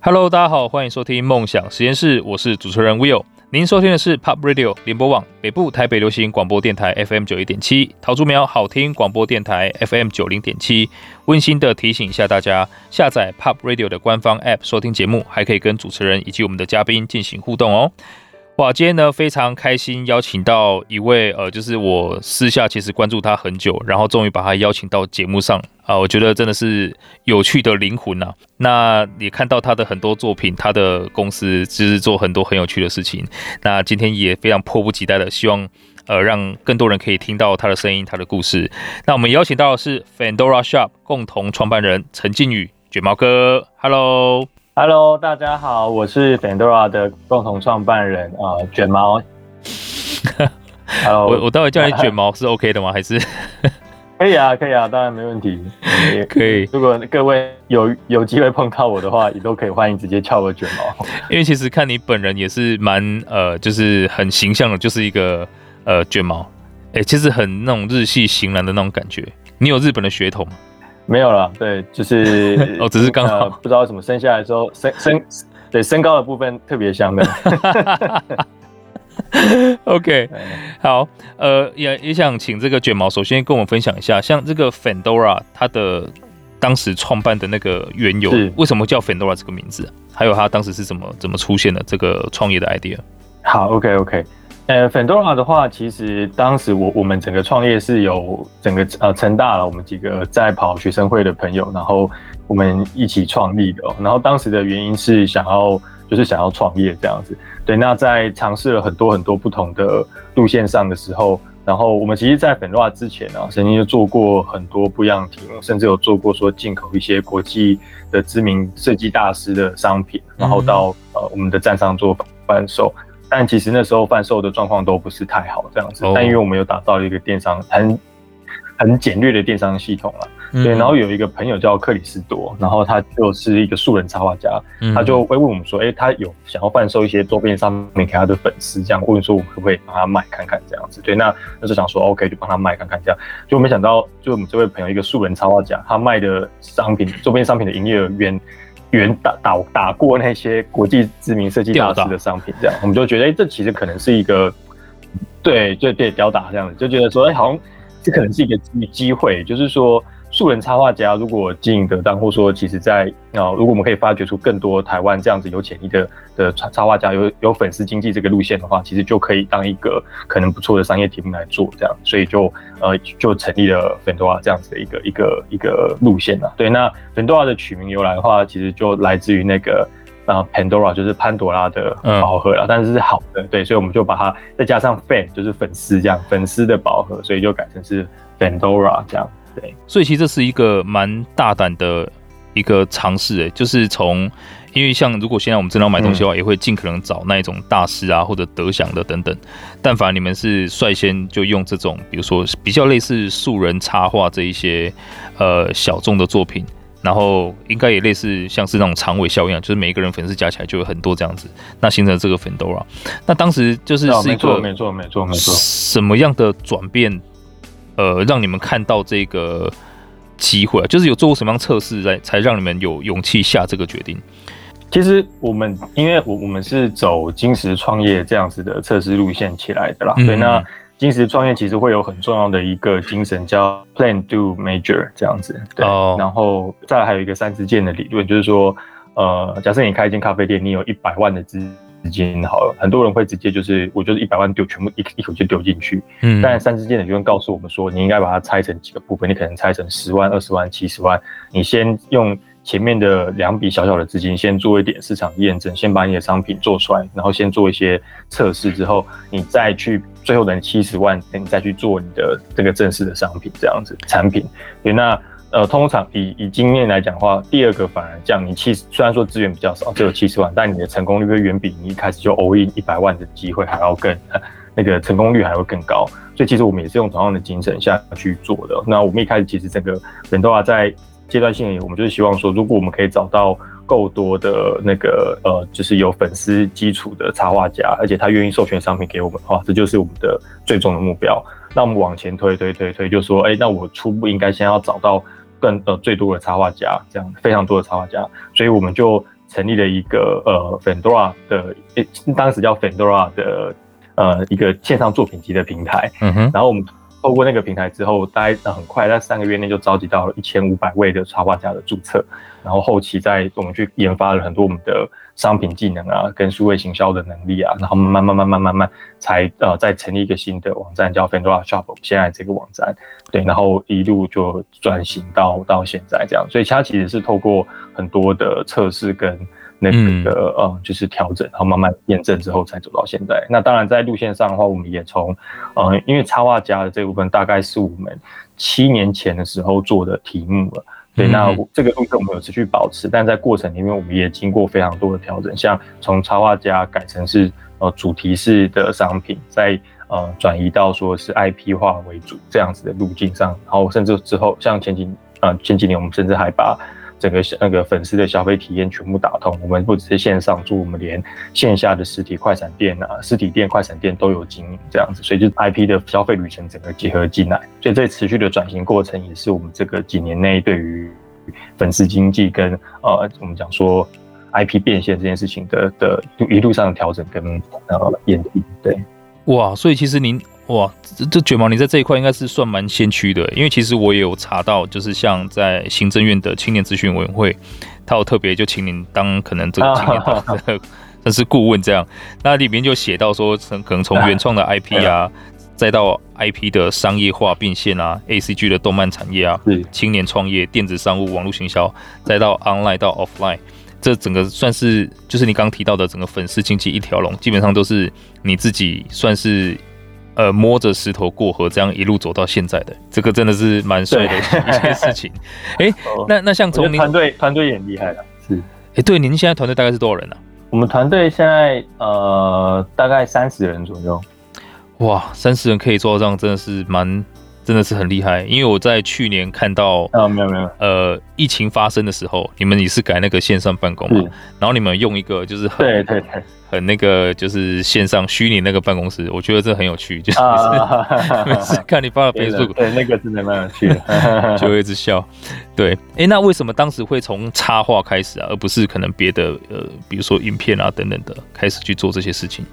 Hello，大家好，欢迎收听梦想实验室，我是主持人 Will。您收听的是 Pop Radio 联播网北部台北流行广播电台 FM 九一点七，桃竹苗好听广播电台 FM 九零点七。温馨的提醒一下大家，下载 Pop Radio 的官方 App 收听节目，还可以跟主持人以及我们的嘉宾进行互动哦。哇，今天呢非常开心，邀请到一位呃，就是我私下其实关注他很久，然后终于把他邀请到节目上啊、我觉得真的是有趣的灵魂呐、啊。那也看到他的很多作品，他的公司就是做很多很有趣的事情。那今天也非常迫不及待的希望呃，让更多人可以听到他的声音，他的故事。那我们邀请到的是 Fandora Shop 共同创办人陈靖宇卷毛哥，Hello。Hello，大家好，我是 Fendora 的共同创办人啊，卷、呃、毛。Hello，我我待会叫你卷毛 是 OK 的吗？还是 可以啊，可以啊，当然没问题。可以，如果各位有有机会碰到我的话，也都可以欢迎直接翘我卷毛。因为其实看你本人也是蛮呃，就是很形象的，就是一个呃卷毛。哎、欸，其实很那种日系型男的那种感觉。你有日本的血统吗？没有了，对，就是 哦，只是刚好、呃、不知道为什么生下来之后身身对身高的部分特别像的。OK，好，呃，也也想请这个卷毛首先跟我们分享一下，像这个 Fendora 它的当时创办的那个缘由，为什么叫 Fendora 这个名字？还有它当时是怎么怎么出现的这个创业的 idea？好，OK OK。呃，Fendora 的话，其实当时我我们整个创业是有整个呃成大了，我们几个在跑学生会的朋友，然后我们一起创立的。然后当时的原因是想要就是想要创业这样子。对，那在尝试了很多很多不同的路线上的时候，然后我们其实，在 Fendora 之前呢、啊，曾经就做过很多不一样的题目，甚至有做过说进口一些国际的知名设计大师的商品，然后到呃我们的站上做贩售。但其实那时候贩售的状况都不是太好，这样子。但因为我们有打造一个电商很很简略的电商系统了，对。然后有一个朋友叫克里斯多，然后他就是一个素人插画家，他就会问我们说：“哎，他有想要贩售一些周边商品给他的粉丝，这样问说我们可不可以帮他卖看看这样子？”对，那那就想说 OK，就帮他卖看看这样。就没想到，就我们这位朋友一个素人插画家，他卖的商品周边商品的营业额远。原打打打过那些国际知名设计大师的商品，这样我们就觉得，哎、这其实可能是一个，对，对对，吊打这样子，就觉得说，哎、好像这可能是一个机机会，就是说。素人插画家如果经营得当，或说其实在啊，如果我们可以发掘出更多台湾这样子有潜力的的插插画家，有有粉丝经济这个路线的话，其实就可以当一个可能不错的商业题目来做这样，所以就呃就成立了 Fendora 这样子的一个一个一个路线了。对，那 Fendora 的取名由来的话，其实就来自于那个啊 Pandora 就是潘多拉的宝盒了，但是是好的，对，所以我们就把它再加上 Fan 就是粉丝这样，粉丝的宝盒，所以就改成是 Pandora 这样。对，所以其实这是一个蛮大胆的一个尝试，诶，就是从，因为像如果现在我们真的要买东西的话，也会尽可能找那一种大师啊，或者得奖的等等。但凡你们是率先就用这种，比如说比较类似素人插画这一些呃小众的作品，然后应该也类似像是那种长尾效应，就是每一个人粉丝加起来就有很多这样子，那形成这个 Fendora。那当时就是是一个没错没错没错，什么样的转变？呃，让你们看到这个机会，就是有做过什么样测试，才才让你们有勇气下这个决定？其实我们，因为我我们是走金石创业这样子的测试路线起来的啦。对、嗯，那金石创业其实会有很重要的一个精神，叫 Plan, Do, Measure 这样子。对，哦、然后再来还有一个三支箭的理论，就是说，呃，假设你开一间咖啡店，你有一百万的资。资金好了，很多人会直接就是，我就是一百万丢，全部一一口就丢进去。嗯，但三支箭的理论告诉我们说，你应该把它拆成几个部分，你可能拆成十万、二十万、七十万。你先用前面的两笔小小的资金，先做一点市场验证，先把你的商品做出来，然后先做一些测试之后，你再去最后的七十万，你再去做你的这个正式的商品这样子产品。对，那。呃，通常以以经验来讲的话，第二个反而这样，你七十虽然说资源比较少，只有七十万，但你的成功率会远比你一开始就 all in 一百万的机会还要更，那个成功率还会更高。所以其实我们也是用同样的精神下去做的。那我们一开始其实整个 Fendora 在阶段性里，我们就是希望说，如果我们可以找到够多的那个呃，就是有粉丝基础的插画家，而且他愿意授权商品给我们的话，这就是我们的最终的目标。那我们往前推推推推，就说，哎、那我初步应该先要找到。更呃最多的插画家，这样非常多的插画家，所以我们就成立了一个呃 Fendora 的，当时叫 Fendora 的呃一个线上作品集的平台。嗯哼，然后我们。透过那个平台之后，大概很快在三个月内就召集到了一千五百位的插画家的注册，然后后期在我们去研发了很多我们的商品技能啊，跟数位行销的能力啊，然后慢慢慢慢慢慢才呃再成立一个新的网站叫 Fandora Shop，现在这个网站，对，然后一路就转型到到现在这样，所以它其实是透过很多的测试跟。那个呃，就是调整，然后慢慢验证之后才走到现在。那当然，在路线上的话，我们也从呃，因为插画家的这部分大概是我们七年前的时候做的题目了。对，那这个路线我们有持续保持，但在过程里面，我们也经过非常多的调整，像从插画家改成是呃主题式的商品，再呃转移到说是 IP 化为主这样子的路径上，然后甚至之后像前几呃前几年，我们甚至还把。整个那个粉丝的消费体验全部打通，我们不只是线上做，我们连线下的实体快闪店啊、实体店、快闪店都有经营这样子，所以就 IP 的消费旅程整个结合进来，所以这持续的转型过程也是我们这个几年内对于粉丝经济跟呃我们讲说 IP 变现这件事情的的一路上的调整跟呃演进，对，哇，所以其实您。哇，这这卷毛，你在这一块应该是算蛮先驱的，因为其实我也有查到，就是像在行政院的青年咨询委员会，他有特别就请您当可能这个青年的 算是顾问这样，那里面就写到说，从可能从原创的 IP 啊，再到 IP 的商业化变现啊，ACG 的动漫产业啊，青年创业、电子商务、网络行销，再到 online 到 offline，这整个算是就是你刚刚提到的整个粉丝经济一条龙，基本上都是你自己算是。呃，摸着石头过河，这样一路走到现在的，这个真的是蛮帅的一件 事情。哎、欸，那那像从您团队团队也很厉害了，是。哎、欸，对，您现在团队大概是多少人呢、啊？我们团队现在呃大概三十人左右。哇，三十人可以做到这样，真的是蛮。真的是很厉害，因为我在去年看到，啊，没有没有，呃，疫情发生的时候，你们也是改那个线上办公嘛，然后你们用一个就是很对对对，很那个就是线上虚拟那个办公室，我觉得这很有趣，就是每次 看你发的 Facebook，对那个真的蛮有趣的，就会一直笑。对，哎、欸，那为什么当时会从插画开始啊，而不是可能别的呃，比如说影片啊等等的开始去做这些事情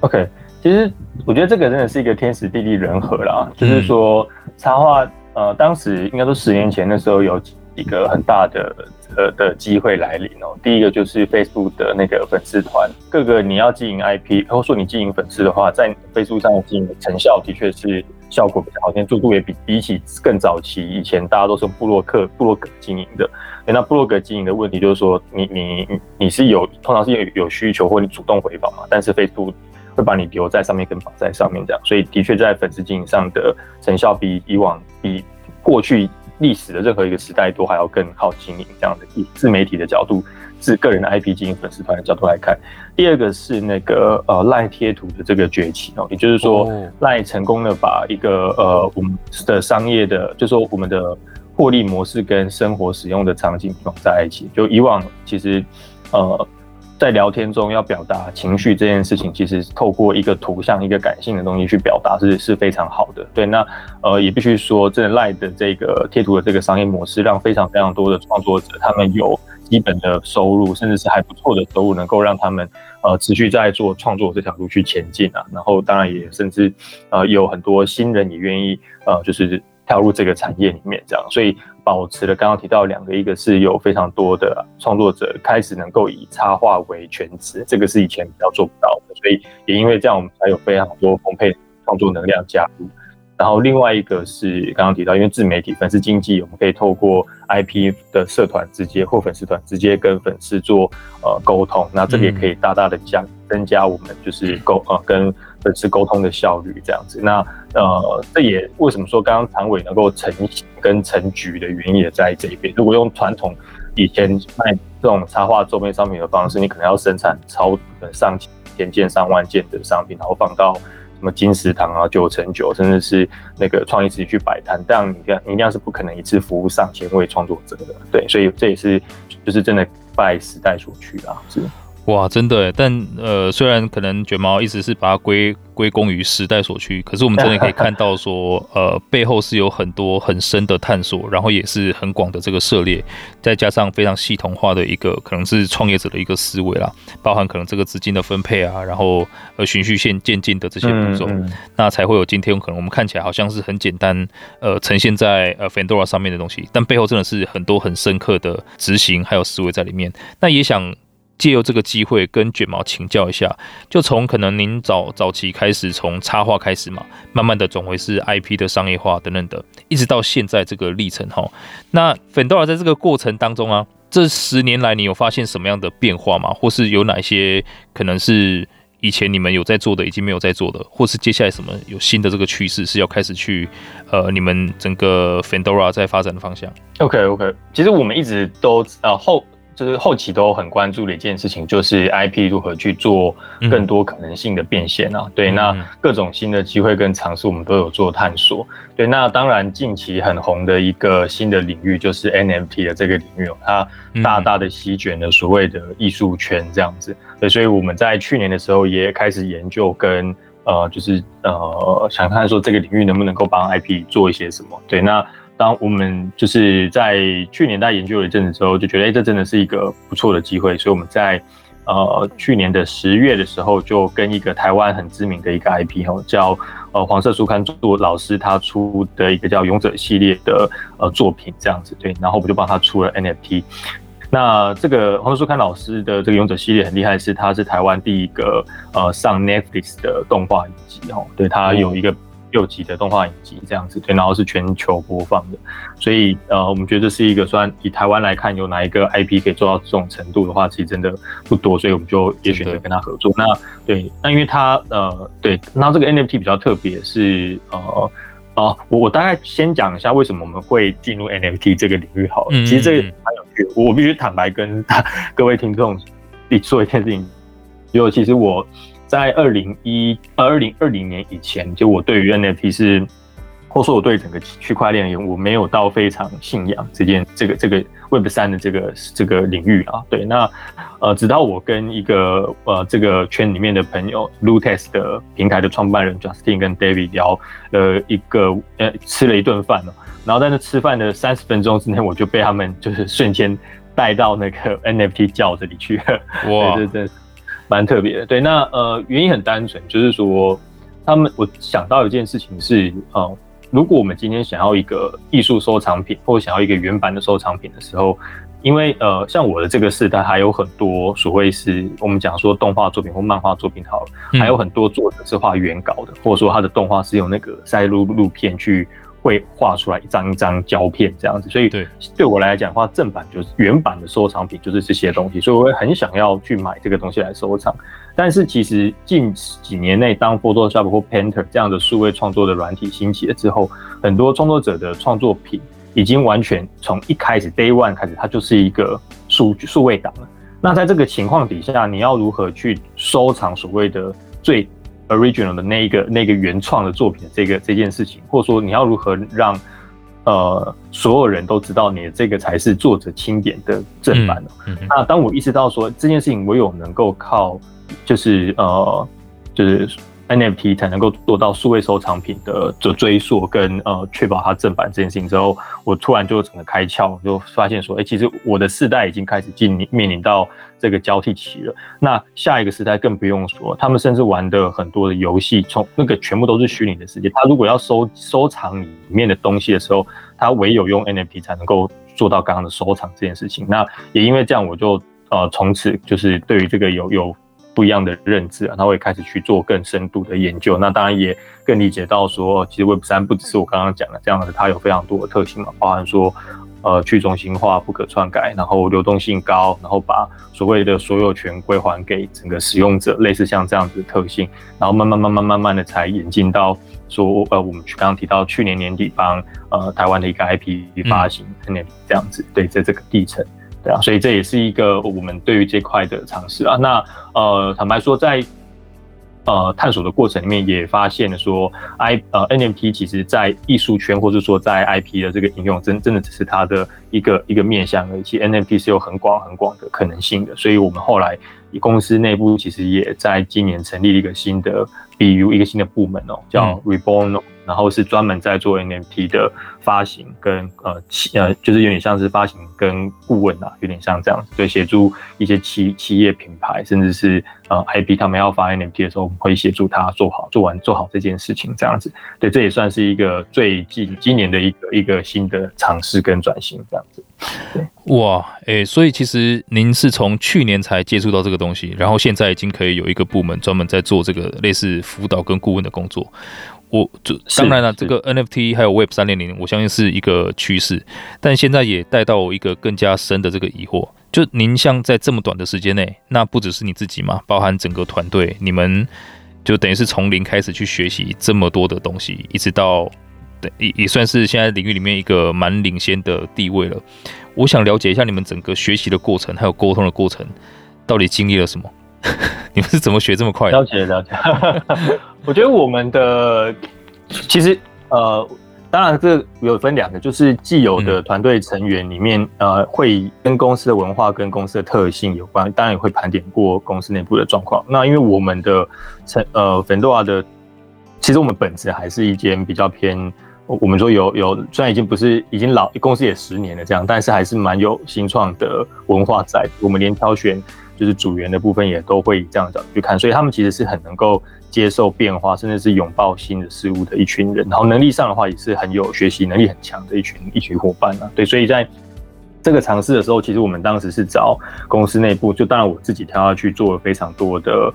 ？OK。其实我觉得这个真的是一个天时地利人和啦，就是说插画，呃，当时应该说十年前的时候有一个很大的呃的机会来临哦。第一个就是 Facebook 的那个粉丝团，各个你要经营 IP，或者说你经营粉丝的话，在 Facebook 上经营的成效的确是效果比较好，速度也比比起更早期以前大家都是用部落客、部落格经营的。那布洛格经营的问题就是说你，你你你是有通常是有有需求或你主动回访嘛，但是 Facebook 会把你留在上面，跟绑在上面这样，所以的确在粉丝经营上的成效比以往、比过去历史的任何一个时代都还要更好经营。这样的以自媒体的角度、自个人的 IP 经营粉丝团的角度来看，第二个是那个呃赖贴图的这个崛起哦，也就是说赖成功的把一个呃我们的商业的，就是说我们的获利模式跟生活使用的场景绑在一起。就以往其实呃。在聊天中要表达情绪这件事情，其实透过一个图像、一个感性的东西去表达是是非常好的。对，那呃也必须说，这 LINE 的这个贴图的这个商业模式，让非常非常多的创作者他们有基本的收入，甚至是还不错的收入，能够让他们呃持续在做创作这条路去前进啊。然后当然也甚至呃有很多新人也愿意呃就是。跳入这个产业里面，这样，所以保持了刚刚提到两个，一个是有非常多的创作者开始能够以插画为全职，这个是以前比较做不到的，所以也因为这样，我们才有非常多丰沛创作能量加入。然后另外一个是刚刚提到，因为自媒体粉丝经济，我们可以透过 IP 的社团直接或粉丝团直接跟粉丝做呃沟通，那这个也可以大大的加增加我们就是沟呃跟粉丝沟通的效率这样子。那呃这也为什么说刚刚常委能够成型跟成局的原因也在这一边。如果用传统以前卖这种插画周边商品的方式，你可能要生产超上千件上万件的商品，然后放到。什么金石堂啊，九成九，甚至是那个创意自己去摆摊，这样你看，你一样是不可能一次服务上千位创作者的，对，所以这也是就是真的拜时代所趋啊，是。哇，真的，但呃，虽然可能卷毛一直是把它归归功于时代所趋，可是我们真的可以看到说，呃，背后是有很多很深的探索，然后也是很广的这个涉猎，再加上非常系统化的一个可能是创业者的一个思维啦，包含可能这个资金的分配啊，然后呃循序渐渐进的这些步骤，那才会有今天可能我们看起来好像是很简单，呃，呈现在呃 Fendora 上面的东西，但背后真的是很多很深刻的执行还有思维在里面。那也想。借由这个机会跟卷毛请教一下，就从可能您早早期开始，从插画开始嘛，慢慢的转为是 IP 的商业化等等的，一直到现在这个历程哈。那 Fendora 在这个过程当中啊，这十年来你有发现什么样的变化吗？或是有哪些可能是以前你们有在做的，已经没有在做的，或是接下来什么有新的这个趋势是要开始去呃，你们整个 Fendora 在发展的方向？OK OK，其实我们一直都呃后。就是后期都很关注的一件事情，就是 IP 如何去做更多可能性的变现啊。嗯、对，那各种新的机会跟尝试，我们都有做探索。对，那当然近期很红的一个新的领域就是 NFT 的这个领域哦，它大大的席卷了所谓的艺术圈这样子。对，所以我们在去年的时候也开始研究跟呃，就是呃，想看说这个领域能不能够帮 IP 做一些什么。对，那。当我们就是在去年在研究了一阵子之后，就觉得哎、这真的是一个不错的机会，所以我们在呃去年的十月的时候，就跟一个台湾很知名的一个 IP 哈，叫呃黄色书刊做老师他出的一个叫勇者系列的呃作品这样子，对，然后我们就帮他出了 NFT。那这个黄色书刊老师的这个勇者系列很厉害，是他是台湾第一个呃上 Netflix 的动画影集哦，对，他有一个。六集的动画影集这样子，对，然后是全球播放的，所以呃，我们觉得这是一个算以台湾来看，有哪一个 IP 可以做到这种程度的话，其实真的不多，所以我们就也选择跟他合作。那对，那因为他呃，对，那这个 NFT 比较特别，是呃，哦、呃，我我大概先讲一下为什么我们会进入 NFT 这个领域好了。嗯嗯嗯，其实这个蛮有趣，我必须坦白跟 各位听众说一件事情，因为其实我。在二零一二零二零年以前，就我对于 NFT 是，或者说我对整个区块链我没有到非常信仰这件这个这个 Web 三的这个这个领域啊。对，那呃，直到我跟一个呃这个圈里面的朋友，Lootes 的平台的创办人 Justin 跟 David 聊呃一个呃吃了一顿饭了，然后在那吃饭的三十分钟之内，我就被他们就是瞬间带到那个 NFT 教这里去了。哇，对对对。蛮特别的，对，那呃原因很单纯，就是说他们我想到一件事情是，呃，如果我们今天想要一个艺术收藏品，或者想要一个原版的收藏品的时候，因为呃像我的这个时代还有很多所谓是我们讲说动画作品或漫画作品好了，还有很多作者是画原稿的，或者说他的动画是用那个赛璐珞片去。会画出来一张一张胶片这样子，所以对对我来讲的话，正版就是原版的收藏品就是这些东西，所以我会很想要去买这个东西来收藏。但是其实近几年内，当 Photoshop 或 Painter 这样的数位创作的软体兴起了之后，很多创作者的创作品已经完全从一开始 Day One 开始，它就是一个数数位档了。那在这个情况底下，你要如何去收藏所谓的最 original 的那一个那个原创的作品的这个这件事情，或者说你要如何让呃所有人都知道你的这个才是作者钦点的正版呢？嗯嗯、那当我意识到说这件事情唯有能够靠就是呃就是。NFT 才能够做到数位收藏品的的追溯跟呃确保它正版这件事情之后，我突然就整个开窍，就发现说，哎、欸，其实我的世代已经开始进面临到这个交替期了。那下一个时代更不用说，他们甚至玩的很多的游戏，从那个全部都是虚拟的世界。他如果要收收藏里面的东西的时候，他唯有用 NFT 才能够做到刚刚的收藏这件事情。那也因为这样，我就呃从此就是对于这个有有。不一样的认知啊，他会开始去做更深度的研究。那当然也更理解到说，其实 Web 三不只是我刚刚讲的这样子，它有非常多的特性嘛，包含说，呃，去中心化、不可篡改，然后流动性高，然后把所谓的所有权归还给整个使用者，类似像这样子的特性，然后慢慢、慢慢、慢慢的才引进到说，呃，我们刚刚提到去年年底帮呃台湾的一个 IP 发行，嗯，这样子，对，在这个地层。对啊，所以这也是一个我们对于这块的尝试啊。那呃，坦白说，在呃探索的过程里面，也发现了说，I 呃 NFT 其实在艺术圈或者说在 IP 的这个应用，真真的只是它的一个一个面向而已。其实 NFT 是有很广很广的可能性的，所以我们后来公司内部其实也在今年成立了一个新的 BU，一个新的部门哦，叫 Reborn。嗯然后是专门在做 NFT 的发行跟呃企呃，就是有点像是发行跟顾问啊，有点像这样子，对，协助一些企企业品牌，甚至是呃 IP 他们要发 NFT 的时候，我们会协助他做好做完做好这件事情，这样子，对，这也算是一个最近今年的一个一个新的尝试跟转型，这样子。对，哇，诶，所以其实您是从去年才接触到这个东西，然后现在已经可以有一个部门专门在做这个类似辅导跟顾问的工作。我就当然了，这个 NFT 还有 Web 三点零，我相信是一个趋势，但现在也带到我一个更加深的这个疑惑，就您像在这么短的时间内，那不只是你自己嘛，包含整个团队，你们就等于是从零开始去学习这么多的东西，一直到也也算是现在领域里面一个蛮领先的地位了。我想了解一下你们整个学习的过程，还有沟通的过程，到底经历了什么？你们是怎么学这么快的？了解了解，我觉得我们的其实呃，当然这有分两个，就是既有的团队成员里面，呃，会跟公司的文化跟公司的特性有关，当然也会盘点过公司内部的状况。那因为我们的成呃，Fendora 的，其实我们本质还是一间比较偏，我们说有有，虽然已经不是已经老公司也十年了这样，但是还是蛮有新创的文化在。我们连挑选。就是组员的部分也都会以这样的角度去看，所以他们其实是很能够接受变化，甚至是拥抱新的事物的一群人。然后能力上的话，也是很有学习能力很强的一群一群伙伴啊。对，所以在这个尝试的时候，其实我们当时是找公司内部，就当然我自己跳下去做了非常多的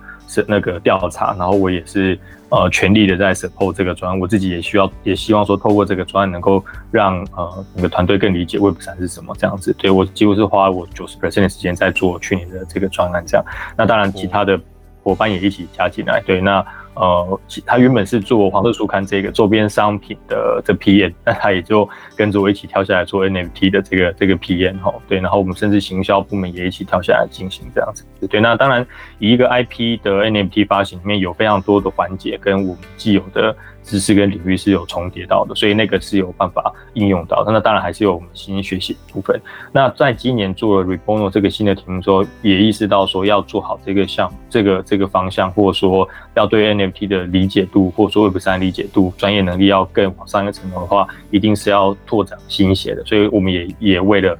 那个调查，然后我也是。呃，全力的在 support 这个专案，我自己也需要，也希望说透过这个专案能够让呃整个团队更理解 Web 三是什么这样子。对，我几乎是花我九十 percent 的时间在做去年的这个专案这样。那当然，其他的伙伴也一起加进来。对，那。呃，他原本是做黄色书刊这个周边商品的这 PM，那他也就跟着我一起跳下来做 NFT 的这个这个 PM 哈，对，然后我们甚至行销部门也一起跳下来进行这样子，对，那当然以一个 IP 的 NFT 发行里面有非常多的环节跟我们既有的。知识跟领域是有重叠到的，所以那个是有办法应用到的。那当然还是有我们新学习部分。那在今年做了 Rebono 这个新的题目之后，也意识到说要做好这个项目、这个这个方向，或者说要对 NFT 的理解度，或者说 Web 三理解度、专业能力要更往上一个层楼的话，一定是要拓展新血的。所以我们也也为了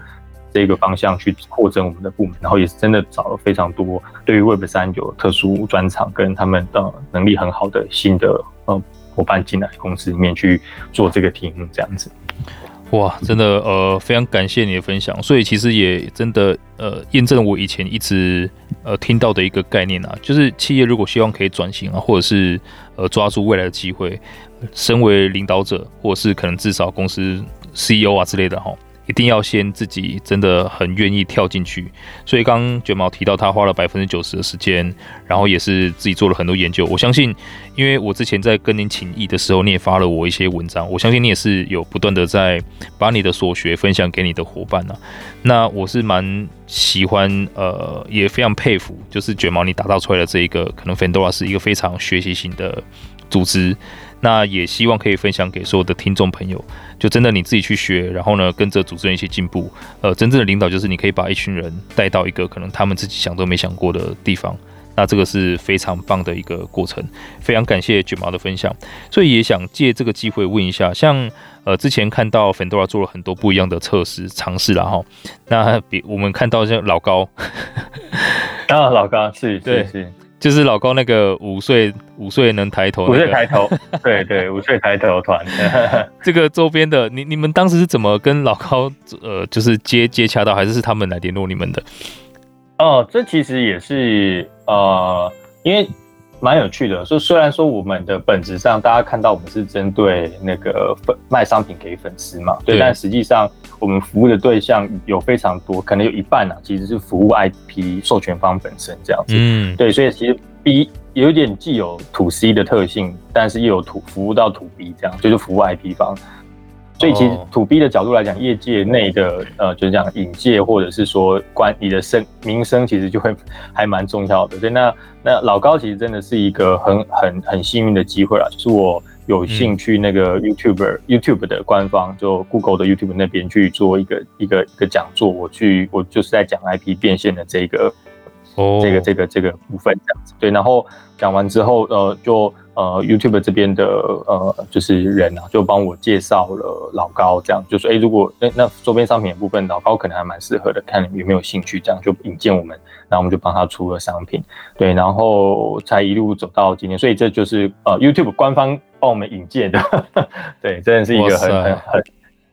这个方向去扩增我们的部门，然后也是真的找了非常多对于 Web 三有特殊专长跟他们的能力很好的新的呃。伙伴进来公司里面去做这个题目，这样子，哇，真的呃，非常感谢你的分享。所以其实也真的呃，验证了我以前一直呃听到的一个概念啊，就是企业如果希望可以转型啊，或者是呃抓住未来的机会，身为领导者，或者是可能至少公司 CEO 啊之类的哈。一定要先自己真的很愿意跳进去，所以刚卷毛提到他花了百分之九十的时间，然后也是自己做了很多研究。我相信，因为我之前在跟您请益的时候，你也发了我一些文章，我相信你也是有不断的在把你的所学分享给你的伙伴呢、那我是蛮喜欢，呃，也非常佩服，就是卷毛你打造出来的这一个，可能 Fendora 是一个非常学习型的组织。那也希望可以分享给所有的听众朋友，就真的你自己去学，然后呢，跟着组织人一起进步。呃，真正的领导就是你可以把一群人带到一个可能他们自己想都没想过的地方。那这个是非常棒的一个过程。非常感谢卷毛的分享，所以也想借这个机会问一下，像呃之前看到 Fendora 做了很多不一样的测试尝试了哈。那比我们看到像老高，啊老高是对是。是就是老高那个五岁五岁能抬头，五岁抬头，对对，五岁抬头团。这个周边的，你你们当时是怎么跟老高呃，就是接接洽到，还是是他们来联络你们的？哦，这其实也是呃，因为。蛮有趣的，所以虽然说我们的本质上，大家看到我们是针对那个粉卖商品给粉丝嘛，对，但实际上我们服务的对象有非常多，可能有一半啊，其实是服务 IP 授权方本身这样子，嗯，对，所以其实 B 有一点既有 To C 的特性，但是又有 To 服务到 To B 这样，就是服务 IP 方。所以其实 to B 的角度来讲，业界内的呃，就是讲引介或者是说关你的声名声，其实就会 还蛮重要的。所以那那老高其实真的是一个很很很幸运的机会啊，就是我有幸去那个 YouTuber、嗯、YouTube 的官方，就 Google 的 YouTube 那边去做一个一个一个讲座，我去我就是在讲 IP 变现的这个。哦，这个这个这个部分这样子，对，然后讲完之后，呃，就呃 YouTube 这边的呃就是人啊，就帮我介绍了老高，这样就说，哎，如果那那周边商品的部分，老高可能还蛮适合的，看有没有兴趣，这样就引荐我们，然后我们就帮他出了商品，对，然后才一路走到今天，所以这就是呃 YouTube 官方帮我们引荐的，对，真的是一个很很很。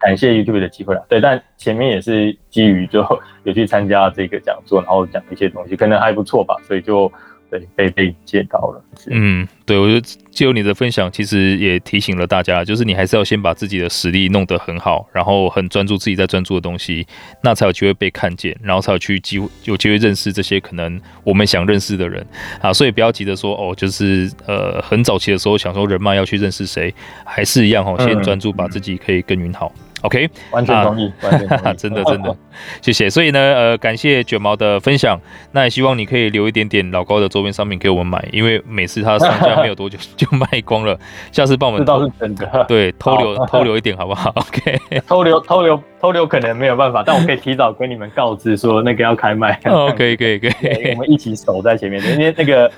感谢 YouTube 的机会啊，对，但前面也是基于就有去参加这个讲座，然后讲一些东西，可能还不错吧，所以就对被被接到了。嗯，对，我觉得借由你的分享，其实也提醒了大家，就是你还是要先把自己的实力弄得很好，然后很专注自己在专注的东西，那才有机会被看见，然后才有去机会有机会认识这些可能我们想认识的人啊。所以不要急着说哦，就是呃很早期的时候想说人脉要去认识谁，还是一样哦，先专注把自己可以耕耘好。OK，完全同意，啊、完全同意，真的真的，谢谢。所以呢，呃，感谢卷毛的分享，那也希望你可以留一点点老高的周边商品给我们买，因为每次他上架没有多久就卖光了，下次帮我们，这倒是真的，对，偷留偷留一点好不好？OK，偷留偷留偷留可能没有办法，但我可以提早跟你们告知说那个要开卖。可以可以可以，我们一起守在前面，因为那个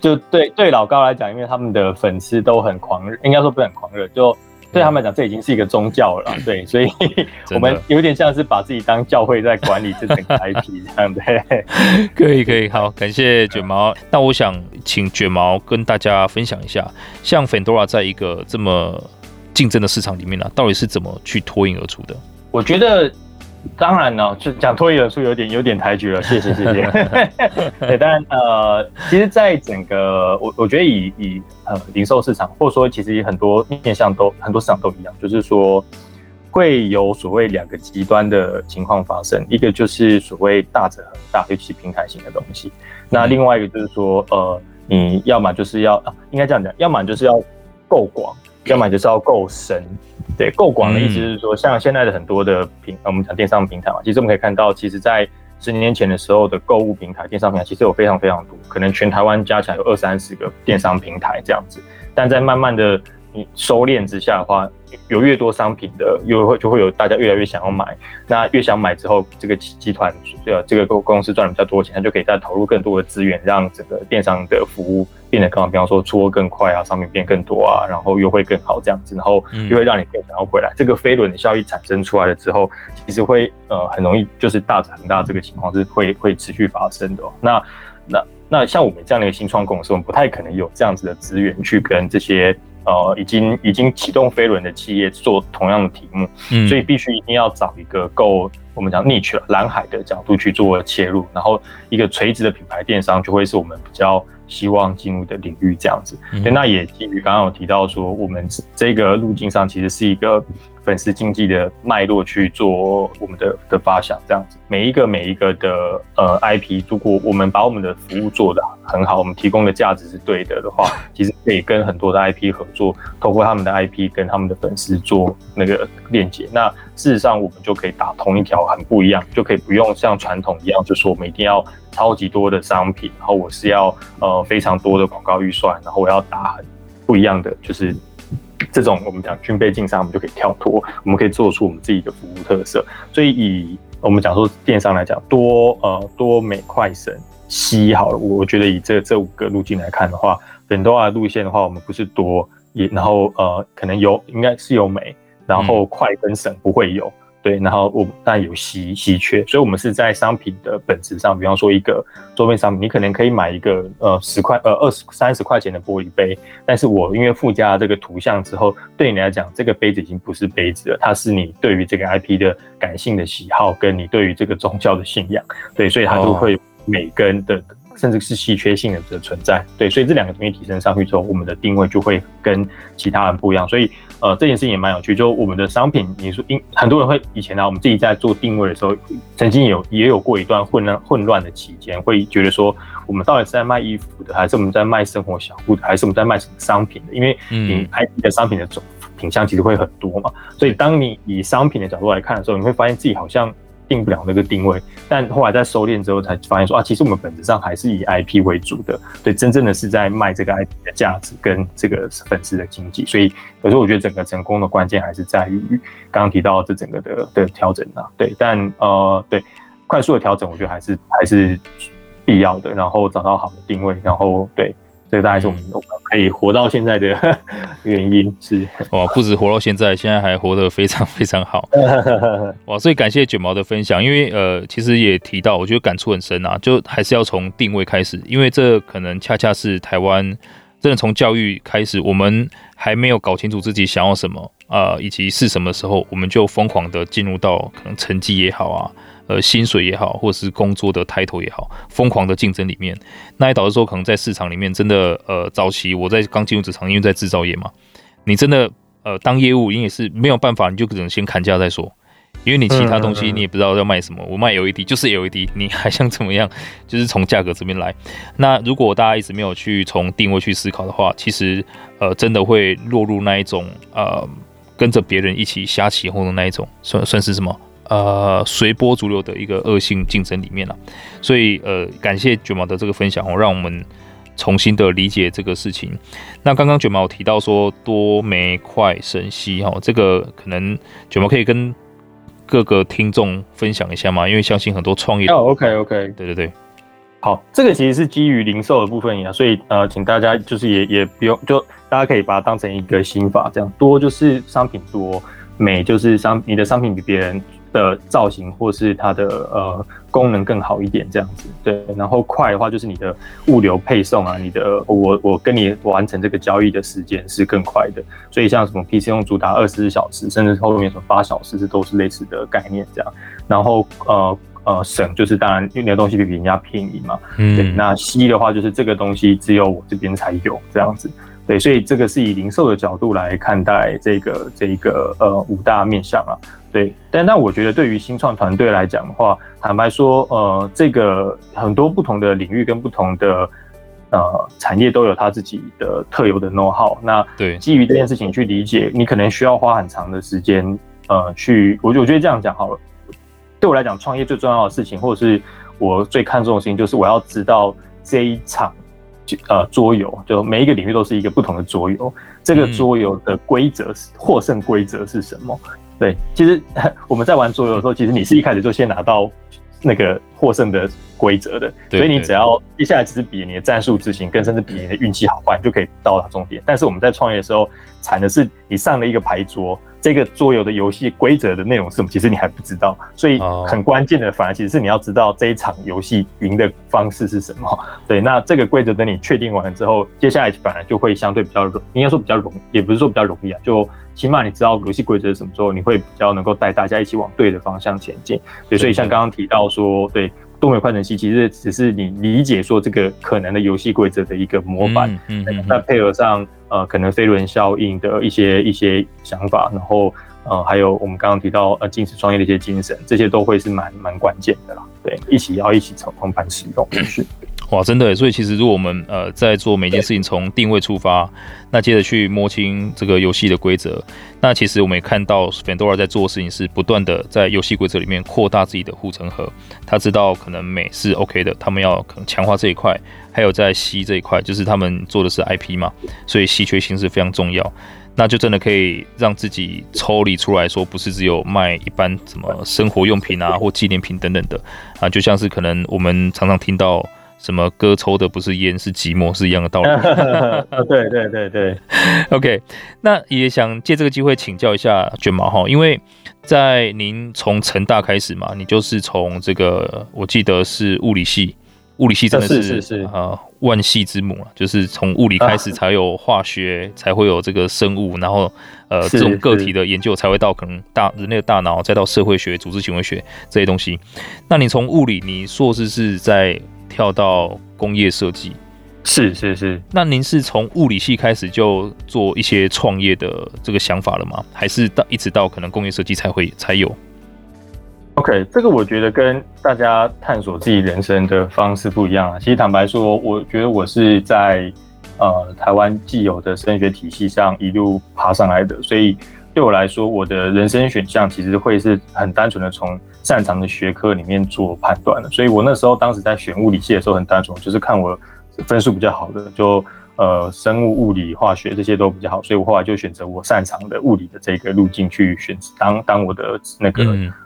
就对对老高来讲，因为他们的粉丝都很狂热，应该说不是很狂热，就。对他们来讲，这已经是一个宗教了，对，所以 我们有点像是把自己当教会在管理这整个 IP 这样的。可以，可以，好，感谢卷毛。那我想请卷毛跟大家分享一下，像 Fendora 在一个这么竞争的市场里面呢、啊，到底是怎么去脱颖而出的？我觉得。当然呢，就讲脱颖而出有点有点抬举了，谢 谢谢谢。对，但呃，其实，在整个我我觉得以以呃零售市场，或者说其实很多面向都很多市场都一样，就是说会有所谓两个极端的情况发生，一个就是所谓大者恒大，尤其是平台型的东西，那另外一个就是说呃，你要么就是要啊，应该这样讲，要么就是要够广。要么就是要够深，对，够广的意思是说，像现在的很多的平，我们讲电商平台嘛，其实我们可以看到，其实，在十年前的时候的购物平台、电商平台，其实有非常非常多，可能全台湾加起来有二三十个电商平台这样子，但在慢慢的你收敛之下的话，有越多商品的，又会就会有大家越来越想要买，那越想买之后，这个集团呃这个公公司赚了比较多钱，他就可以再投入更多的资源，让整个电商的服务。变得更好，比方说出货更快啊，商品变更多啊，然后优惠更好这样子，然后又会让你更想要回来。嗯、这个飞轮的效益产生出来了之后，其实会呃很容易就是大很大这个情况是会会持续发生的、喔。那那那像我们这样的一个新创公司，我们不太可能有这样子的资源去跟这些呃已经已经启动飞轮的企业做同样的题目，嗯、所以必须一定要找一个够我们讲 niche 了蓝海的角度去做切入，然后一个垂直的品牌电商就会是我们比较。希望进入的领域这样子，对，那也基于刚刚有提到说，我们这个路径上其实是一个粉丝经济的脉络去做我们的的发想这样子。每一个每一个的呃 IP，如果我们把我们的服务做得很好，我们提供的价值是对的的话，其实可以跟很多的 IP 合作，透过他们的 IP 跟他们的粉丝做那个链接。那事实上，我们就可以打同一条很不一样，就可以不用像传统一样，就说我们一定要。超级多的商品，然后我是要呃非常多的广告预算，然后我要打很不一样的，就是这种我们讲军备竞赛，我们就可以跳脱，我们可以做出我们自己的服务特色。所以以我们讲说电商来讲，多呃多美快省西好了，我觉得以这这五个路径来看的话，很多啊路线的话，我们不是多也，然后呃可能有应该是有美，然后快跟省不会有。对，然后我们当然有稀稀缺，所以我们是在商品的本质上，比方说一个桌面商品，你可能可以买一个呃十块呃二十三十块钱的玻璃杯，但是我因为附加了这个图像之后，对你来讲，这个杯子已经不是杯子了，它是你对于这个 IP 的感性的喜好，跟你对于这个宗教的信仰，对，所以它就会每根的。甚至是稀缺性的的存在，对，所以这两个东西提升上去之后，我们的定位就会跟其他人不一样。所以，呃，这件事情也蛮有趣。就我们的商品，你说，因很多人会以前呢、啊，我们自己在做定位的时候，曾经有也有过一段混乱混乱的期间，会觉得说，我们到底是在卖衣服的，还是我们在卖生活小物的，还是我们在卖什么商品的？因为你 IP 的商品的种品相其实会很多嘛，所以当你以商品的角度来看的时候，你会发现自己好像定不了那个定位。但后来在收敛之后，才发现说啊，其实我们本质上还是以 IP 为主的，对，真正的是在卖这个 IP 的价值跟这个粉丝的经济。所以有时候我觉得整个成功的关键还是在于刚刚提到这整个的的调整啊，对，但呃，对，快速的调整，我觉得还是还是必要的，然后找到好的定位，然后对。这个大概是我们可以活到现在的 原因是哇，不止活到现在，现在还活得非常非常好 哇！所以感谢卷毛的分享，因为呃，其实也提到，我觉得感触很深啊，就还是要从定位开始，因为这可能恰恰是台湾真的从教育开始，我们还没有搞清楚自己想要什么啊、呃，以及是什么时候，我们就疯狂的进入到可能成绩也好啊。呃，薪水也好，或者是工作的 title 也好，疯狂的竞争里面，那也导致说，可能在市场里面真的，呃，早期我在刚进入职场，因为在制造业嘛，你真的，呃，当业务，你也是没有办法，你就只能先砍价再说，因为你其他东西你也不知道要卖什么，我卖 LED 就是 LED，你还想怎么样？就是从价格这边来。那如果大家一直没有去从定位去思考的话，其实，呃，真的会落入那一种，呃，跟着别人一起瞎起哄的那一种，算算是什么？呃，随波逐流的一个恶性竞争里面了，所以呃，感谢卷毛的这个分享哦，让我们重新的理解这个事情。那刚刚卷毛提到说多媒快神息哈，这个可能卷毛可以跟各个听众分享一下嘛？因为相信很多创业哦，OK OK，对对对，好，这个其实是基于零售的部分呀，所以呃，请大家就是也也不用，就大家可以把它当成一个心法，这样多就是商品多，美就是商你的商品比别人。的造型或是它的呃功能更好一点这样子，对，然后快的话就是你的物流配送啊，你的我我跟你完成这个交易的时间是更快的，所以像什么 PChome 主打二十四小时，甚至后面什么八小时，这都是类似的概念这样。然后呃呃省就是当然因为你的东西比人家便宜嘛，嗯，对，那西的话就是这个东西只有我这边才有这样子，对，所以这个是以零售的角度来看待这个这个呃五大面向啊。对，但那我觉得对于新创团队来讲的话，坦白说，呃，这个很多不同的领域跟不同的呃产业都有它自己的特有的 know how。那对，基于这件事情去理解，你可能需要花很长的时间，呃，去，我我觉得这样讲好了。对我来讲，创业最重要的事情，或者是我最看重的事情，就是我要知道这一场呃桌游，就每一个领域都是一个不同的桌游，这个桌游的规则是获胜规则是什么？对，其实我们在玩桌游的时候，其实你是一开始就先拿到那个获胜的规则的，所以你只要接下来只是比你的战术执行，更甚至比你的运气好坏，你就可以到达终点。但是我们在创业的时候，惨的是你上了一个牌桌，这个桌游的游戏规则的内容是什么，其实你还不知道。所以很关键的，反而其实是你要知道这一场游戏赢的方式是什么。对，那这个规则等你确定完了之后，接下来反而就会相对比较容，应该说比较容，也不是说比较容易啊，就。起码你知道游戏规则是什么时候，你会比较能够带大家一起往对的方向前进。对，所以像刚刚提到说，对，多媒快成器其实只是你理解说这个可能的游戏规则的一个模板，嗯，嗯，那配合上呃可能飞轮效应的一些一些想法，然后呃还有我们刚刚提到呃精实创业的一些精神，这些都会是蛮蛮关键的啦。对，一起要一起从同盘使用，是。哇，真的，所以其实如果我们呃在做每件事情从定位出发，那接着去摸清这个游戏的规则，那其实我们也看到 Fandora 在做的事情是不断的在游戏规则里面扩大自己的护城河。他知道可能美是 OK 的，他们要可能强化这一块，还有在吸这一块，就是他们做的是 IP 嘛，所以稀缺性是非常重要。那就真的可以让自己抽离出来说，不是只有卖一般什么生活用品啊或纪念品等等的啊，就像是可能我们常常听到。什么哥抽的不是烟是寂寞是一样的道理。对对对对，OK，那也想借这个机会请教一下卷毛哈，因为在您从成大开始嘛，你就是从这个我记得是物理系，物理系真的是是是啊万系之母啊，就是从物理开始才有化学，才会有这个生物，然后呃这种个体的研究才会到可能大人类的大脑，再到社会学、组织行为学这些东西。那你从物理，你硕士是在？跳到工业设计，是是是。那您是从物理系开始就做一些创业的这个想法了吗？还是到一直到可能工业设计才会才有？OK，这个我觉得跟大家探索自己人生的方式不一样啊。其实坦白说，我觉得我是在呃台湾既有的升学体系上一路爬上来的，所以对我来说，我的人生选项其实会是很单纯的从擅长的学科里面做判断的。所以我那时候当时在选物理系的时候很单纯，就是看我分数比较好的就。呃，生物、物理、化学这些都比较好，所以我后来就选择我擅长的物理的这个路径去选择当当我的那个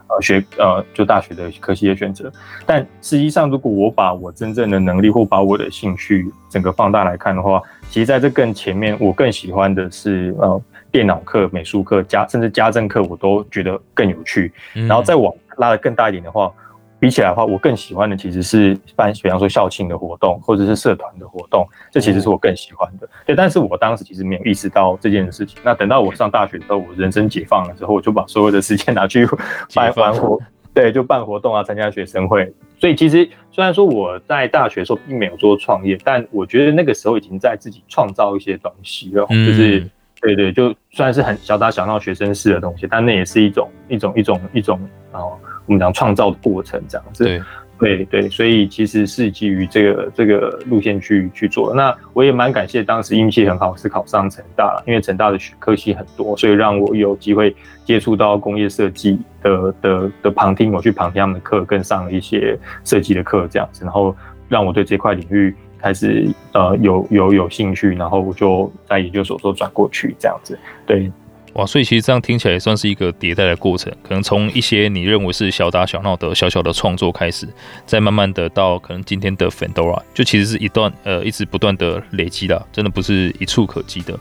呃学呃就大学的科系的选择。但实际上，如果我把我真正的能力或把我的兴趣整个放大来看的话，其实在这更前面，我更喜欢的是呃电脑课、美术课加甚至家政课，我都觉得更有趣。然后再往拉得更大一点的话。比起来的话，我更喜欢的其实是办，比方说校庆的活动，或者是社团的活动，这其实是我更喜欢的。对，但是我当时其实没有意识到这件事情。那等到我上大学之后，我人生解放了之后，我就把所有的时间拿去办办活，对，就办活动啊，参加学生会。所以其实虽然说我在大学的时候并没有做创业，但我觉得那个时候已经在自己创造一些东西了。就是对对，就虽然是很小打小闹学生式的东西，但那也是一种一种一种一种哦。我们讲创造的过程这样子，对对对，所以其实是基于这个这个路线去去做。那我也蛮感谢当时运气很好，是考上成大了，因为成大的科系很多，所以让我有机会接触到工业设计的的的旁听，我去旁听他们的课，跟上了一些设计的课这样子，然后让我对这块领域开始呃有有有兴趣，然后我就在研究所说转过去这样子，对。哇，所以其实这样听起来算是一个迭代的过程，可能从一些你认为是小打小闹的小小的创作开始，再慢慢的到可能今天的 Fendora，就其实是一段呃一直不断的累积的，真的不是一触可及的。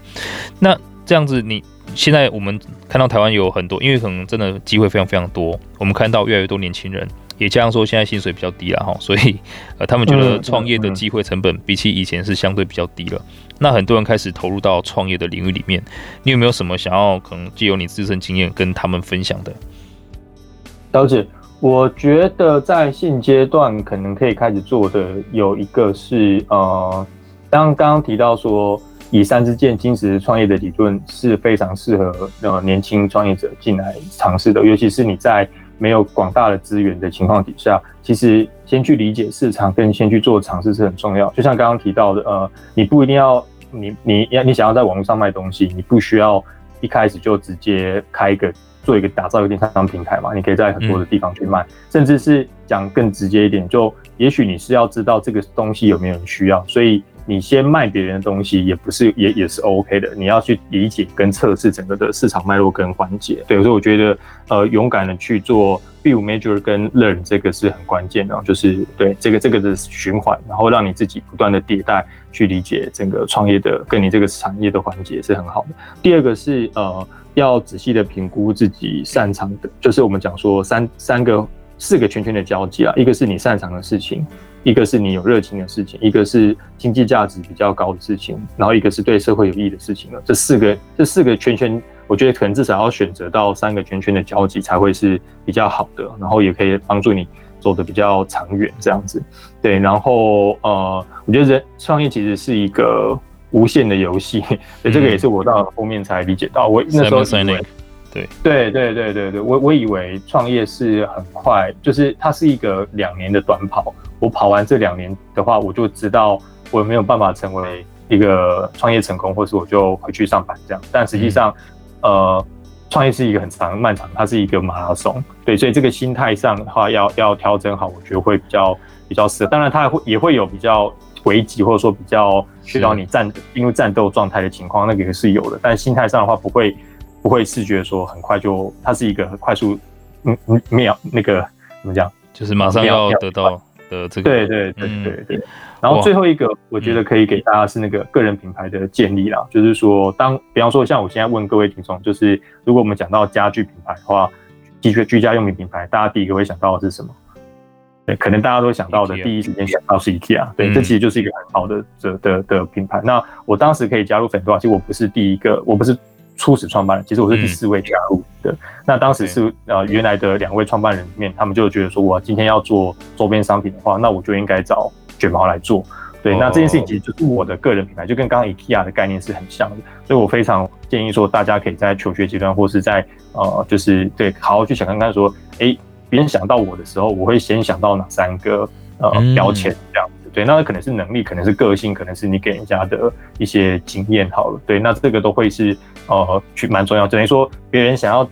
那这样子，你现在我们看到台湾有很多，因为可能真的机会非常非常多，我们看到越来越多年轻人。也加上说，现在薪水比较低了哈，所以呃，他们觉得创业的机会成本比起以前是相对比较低了。那很多人开始投入到创业的领域里面，你有没有什么想要可能借由你自身经验跟他们分享的？了解，我觉得在现阶段可能可以开始做的有一个是呃，刚刚提到说以三支箭金石创业的理论是非常适合呃年轻创业者进来尝试的，尤其是你在。没有广大的资源的情况底下，其实先去理解市场跟先去做尝试是很重要。就像刚刚提到的，呃，你不一定要你你要你想要在网络上卖东西，你不需要一开始就直接开一个做一个打造一个电商平台嘛？你可以在很多的地方去卖，甚至是讲更直接一点，就也许你是要知道这个东西有没有人需要，所以。你先卖别人的东西也不是也也是 OK 的，你要去理解跟测试整个的市场脉络跟环节。对，所以我觉得呃勇敢的去做 build measure 跟 learn 这个是很关键的，就是对这个这个的循环，然后让你自己不断的迭代，去理解整个创业的跟你这个产业的环节是很好的。第二个是呃要仔细的评估自己擅长的，就是我们讲说三三个四个圈圈的交集啊，一个是你擅长的事情。一个是你有热情的事情，一个是经济价值比较高的事情，然后一个是对社会有益的事情了。这四个这四个圈圈，我觉得可能至少要选择到三个圈圈的交集才会是比较好的，然后也可以帮助你走得比较长远这样子。对，然后呃，我觉得人创业其实是一个无限的游戏，所以这个也是我到后面才理解到，我那时候以为。对对对对对对，我我以为创业是很快，就是它是一个两年的短跑。我跑完这两年的话，我就知道我没有办法成为一个创业成功，或是我就回去上班这样。但实际上，呃，创业是一个很长漫长，它是一个马拉松。对，所以这个心态上的话，要要调整好，我觉得会比较比较适合。当然，它会也会有比较危急，或者说比较需要你战进入战斗状态的情况，那个也是有的。但心态上的话，不会。不会视觉说很快就，它是一个很快速，嗯嗯秒那个怎么讲，就是马上要得到的这个。对对对对对。然后最后一个，我觉得可以给大家是那个个人品牌的建立啦，就是说，当比方说像我现在问各位听众，就是如果我们讲到家具品牌的话，的确居家用品品牌，大家第一个会想到的是什么？对，可能大家都想到的第一时间想到是 IKEA。对，这其实就是一个很好的的的的品牌。那我当时可以加入 Fendora，其实我不是第一个，我不是。初始创办人，其实我是第四位加入的。嗯、那当时是呃原来的两位创办人里面，他们就觉得说，我今天要做周边商品的话，那我就应该找卷毛来做。对，那这件事情其实就是我的个人品牌，就跟刚刚 IKEA 的概念是很像的。所以我非常建议说，大家可以在求学阶段，或是在呃就是对好好去想看看说，哎，别人想到我的时候，我会先想到哪三个呃标签这样子。对，那可能是能力，可能是个性，可能是你给人家的一些经验好了，对，那这个都会是呃去蛮重要。等于说别人想要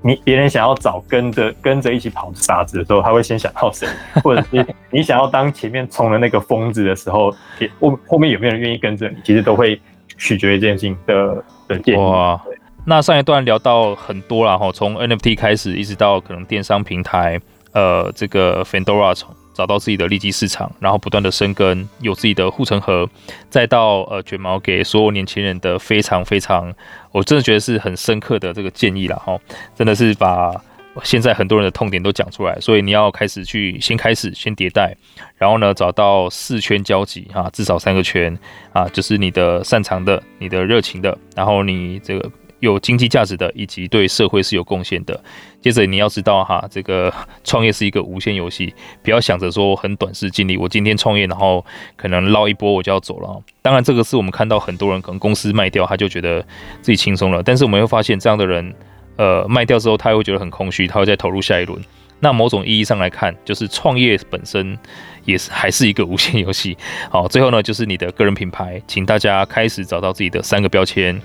你，别人想要找跟着跟着一起跑的傻子的时候，他会先想到谁？或者是你想要当前面冲的那个疯子的时候，后后面有没有人愿意跟着你？其实都会取决于这件事情的的建议。哇，那上一段聊到很多了哈，从 NFT 开始，一直到可能电商平台。呃，这个 Fandora 从找到自己的利基市场，然后不断的生根，有自己的护城河，再到呃卷毛给所有年轻人的非常非常，我真的觉得是很深刻的这个建议了哈，真的是把现在很多人的痛点都讲出来，所以你要开始去先开始先迭代，然后呢找到四圈交集哈，至少三个圈啊，就是你的擅长的，你的热情的，然后你这个。有经济价值的，以及对社会是有贡献的。接着你要知道哈，这个 创业是一个无限游戏，不要想着说很短视近利。我今天创业，然后可能捞一波我就要走了。当然，这个是我们看到很多人可能公司卖掉，他就觉得自己轻松了。但是我们会发现，这样的人，呃，卖掉之后他也会觉得很空虚，他会再投入下一轮。那某种意义上来看，就是创业本身也是还是一个无限游戏。好，最后呢，就是你的个人品牌，请大家开始找到自己的三个标签。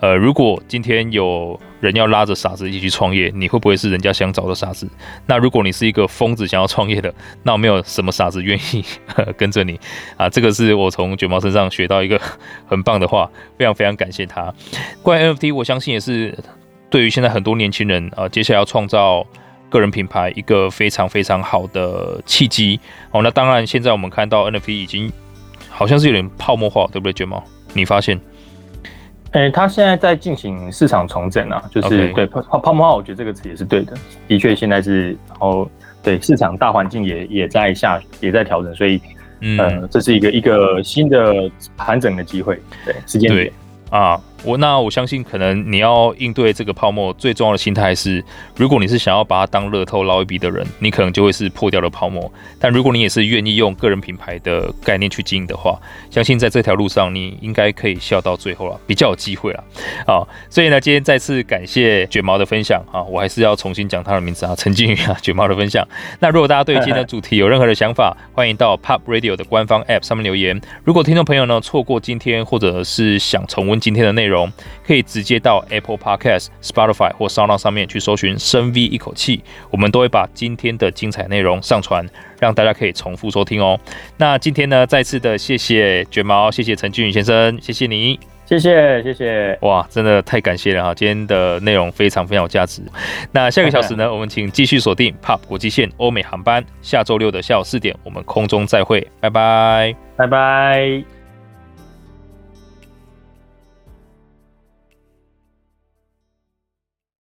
呃，如果今天有人要拉着傻子一起去创业，你会不会是人家想找的傻子？那如果你是一个疯子想要创业的，那有没有什么傻子愿意 跟着你啊？这个是我从卷毛身上学到一个很棒的话，非常非常感谢他。关于 NFT，我相信也是对于现在很多年轻人啊，接下来要创造个人品牌一个非常非常好的契机。哦，那当然，现在我们看到 NFT 已经好像是有点泡沫化，对不对，卷毛？你发现？诶、欸，他现在在进行市场重整啊，就是.对泡泡沫化，我觉得这个词也是对的。的确，现在是，然后对市场大环境也也在下，也在调整，所以，嗯、呃，这是一个一个新的盘整的机会。对，时间点啊。我那我相信，可能你要应对这个泡沫，最重要的心态是，如果你是想要把它当乐透捞一笔的人，你可能就会是破掉的泡沫。但如果你也是愿意用个人品牌的概念去经营的话，相信在这条路上，你应该可以笑到最后了，比较有机会了。好，所以呢，今天再次感谢卷毛的分享啊，我还是要重新讲他的名字啊，陈静宇啊，卷毛的分享。那如果大家对今天的主题有任何的想法，欢迎到 Pop Radio 的官方 App 上面留言。如果听众朋友呢错过今天，或者是想重温今天的内容，容可以直接到 Apple Podcast、Spotify 或 SoundOn 上面去搜寻“深 V 一口气”，我们都会把今天的精彩内容上传，让大家可以重复收听哦。那今天呢，再次的谢谢卷毛，谢谢陈俊宇先生，谢谢你，谢谢谢谢，哇，真的太感谢了哈！今天的内容非常非常有价值。那下个小时呢，我们请继续锁定 POP 国际线欧美航班，下周六的下午四点，我们空中再会，拜拜，拜拜。